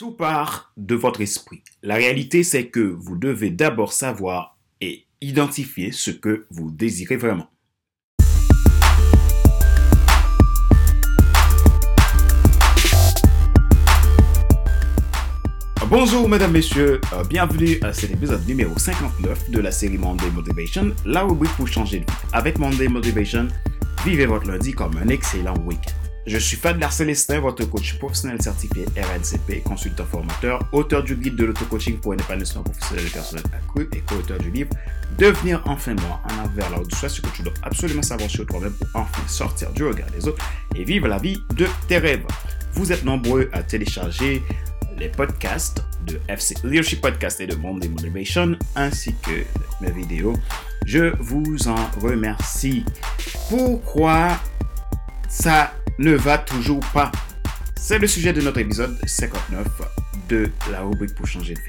Tout part de votre esprit. La réalité, c'est que vous devez d'abord savoir et identifier ce que vous désirez vraiment. Bonjour mesdames, messieurs, euh, bienvenue à cet épisode numéro 59 de la série Monday Motivation, la rubrique pour changer de vie. Avec Monday Motivation, vivez votre lundi comme un excellent week-end. Je suis Fadler Célestin, votre coach professionnel certifié RNCP, consultant formateur, auteur du guide de l'auto-coaching pour un épanouissement professionnel et personnel accru et co-auteur du livre Devenir enfin moi en avant vers la haute ce que tu dois absolument savoir sur toi-même pour enfin sortir du regard des autres et vivre la vie de tes rêves. Vous êtes nombreux à télécharger les podcasts de FC Leadership Podcast et de Monday Motivation, ainsi que mes vidéos. Je vous en remercie. Pourquoi ça ne va toujours pas C'est le sujet de notre épisode 59 de la rubrique pour changer de vie.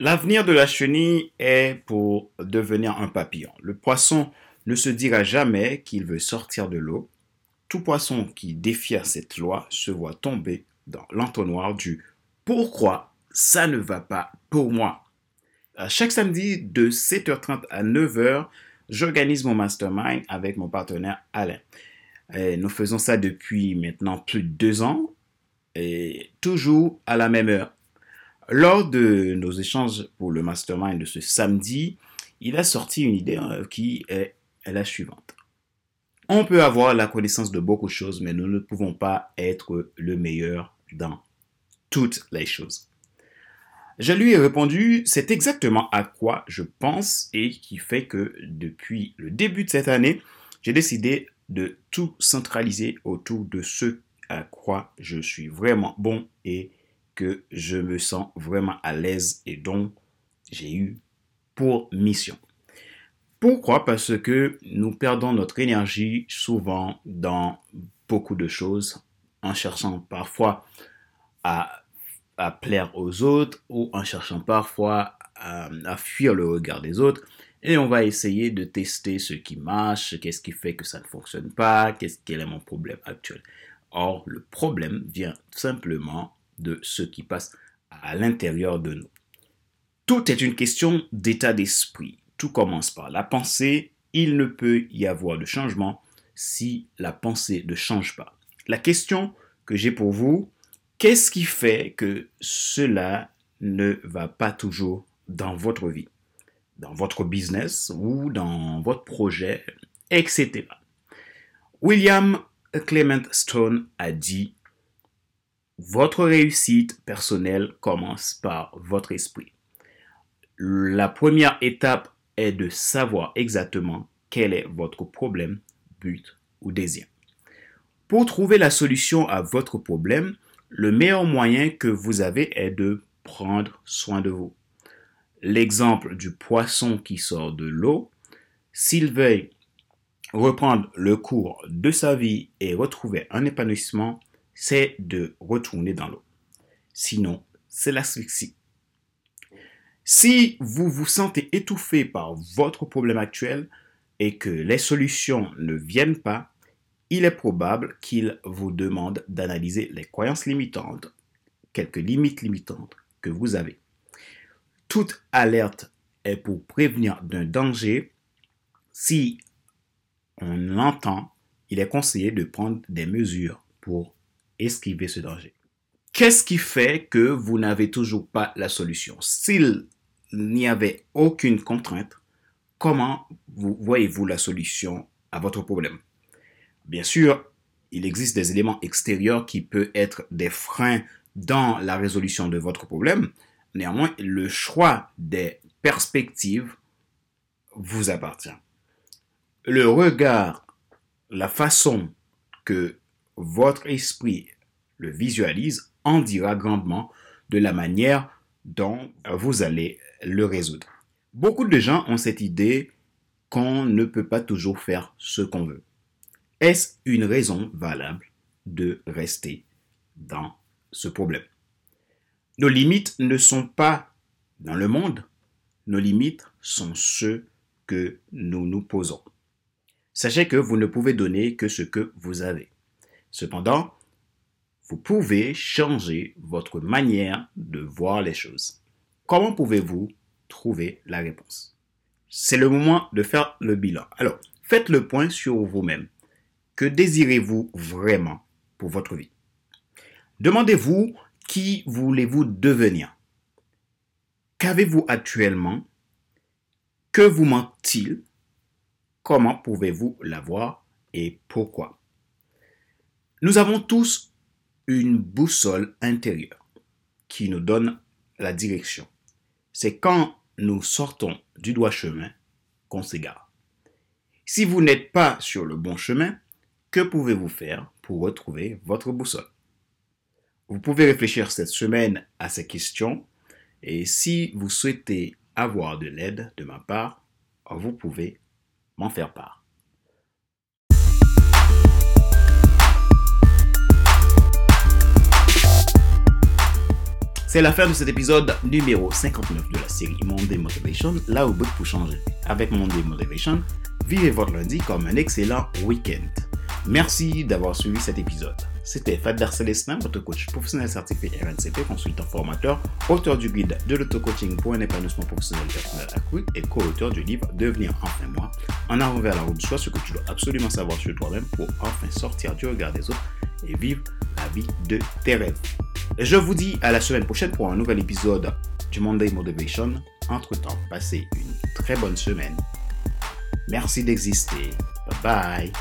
L'avenir de la chenille est pour devenir un papillon. Le poisson ne se dira jamais qu'il veut sortir de l'eau. Tout poisson qui défie cette loi se voit tomber dans l'entonnoir du pourquoi ça ne va pas pour moi. À chaque samedi de 7h30 à 9h, j'organise mon mastermind avec mon partenaire Alain. nous faisons ça depuis maintenant plus de deux ans et toujours à la même heure. Lors de nos échanges pour le mastermind de ce samedi, il a sorti une idée euh, qui est la suivante. On peut avoir la connaissance de beaucoup de choses, mais nous ne pouvons pas être le meilleur dans toutes les choses. Je lui ai répondu, c'est exactement à quoi je pense et qui fait que depuis le début de cette année, j'ai décidé de tout centraliser autour de ce à quoi je suis vraiment bon et que je me sens vraiment à l'aise et dont j'ai eu pour mission. Pourquoi? Parce que nous perdons notre énergie souvent dans beaucoup de choses en cherchant parfois à, plaire aux autres ou en cherchant parfois à, à, fuir le regard des autres. Et on va essayer de tester ce qui marche, qu'est-ce qui fait que ça ne fonctionne pas, qu'est-ce quel est mon problème actuel. Or, le problème vient simplement de ce qui passe à l'intérieur de nous. Tout est une question d'état d'esprit. Tout commence par la pensée. Il ne peut y avoir de changement si la pensée ne change pas. La question que j'ai pour vous, qu'est-ce qui fait que cela ne va pas toujours dans votre vie, dans votre business ou dans votre projet, etc. William Clement Stone a dit votre réussite personnelle commence par votre esprit. La première étape est de savoir exactement quel est votre problème, but ou désir. Pour trouver la solution à votre problème, le meilleur moyen que vous avez est de prendre soin de vous. L'exemple du poisson qui sort de l'eau, s'il veut reprendre le cours de sa vie et retrouver un épanouissement, c'est de retourner dans l'eau. Sinon, c'est l'asphyxie. Si vous vous sentez étouffé par votre problème actuel et que les solutions ne viennent pas, il est probable qu'il vous demande d'analyser les croyances limitantes, quelques limites limitantes que vous avez. Toute alerte est pour prévenir d'un danger. Si on l'entend, il est conseillé de prendre des mesures pour esquiver ce danger. Qu'est-ce qui fait que vous n'avez toujours pas la solution? S'il n'y avait aucune contrainte, comment voyez-vous la solution à votre problème? Bien sûr, il existe des éléments extérieurs qui peuvent être des freins dans la résolution de votre problème. Néanmoins, le choix des perspectives vous appartient. Le regard, la façon que votre esprit le visualise en dira grandement de la manière dont vous allez le résoudre. Beaucoup de gens ont cette idée qu'on ne peut pas toujours faire ce qu'on veut. Est-ce une raison valable de rester dans ce problème? Nos limites ne sont pas dans le monde, nos limites sont ceux que nous nous posons. Sachez que vous ne pouvez donner que ce que vous avez. Cependant, vous pouvez changer votre manière de voir les choses. Comment pouvez-vous trouver la réponse? C'est le moment de faire le bilan. Alors, faites le point sur vous-même. Que désirez-vous vraiment pour votre vie? Demandez-vous qui voulez-vous devenir? Qu'avez-vous actuellement? Que vous manque-t-il? Comment pouvez-vous l'avoir et pourquoi? Nous avons tous une boussole intérieure qui nous donne la direction. C'est quand nous sortons du droit chemin qu'on s'égare. Si vous n'êtes pas sur le bon chemin, que pouvez-vous faire pour retrouver votre boussole? Vous pouvez réfléchir cette semaine à ces questions et si vous souhaitez avoir de l'aide de ma part, vous pouvez m'en faire part. C'est la fin de cet épisode numéro 59 de la série Monday Motivation, là où bout pour changer. Avec Monday Motivation, vivez votre lundi comme un excellent week-end. Merci d'avoir suivi cet épisode. C'était Fadler Célestin, votre coach professionnel certifié RNCP, consultant formateur, auteur du guide de l'auto-coaching pour un épanouissement professionnel personnel accru et co-auteur du livre Devenir enfin moi, en avant vers la route du choix, ce que tu dois absolument savoir sur toi-même pour enfin sortir du regard des autres et vivre la vie de tes rêves. Je vous dis à la semaine prochaine pour un nouvel épisode du Monday Motivation. Entre-temps, passez une très bonne semaine. Merci d'exister. Bye bye.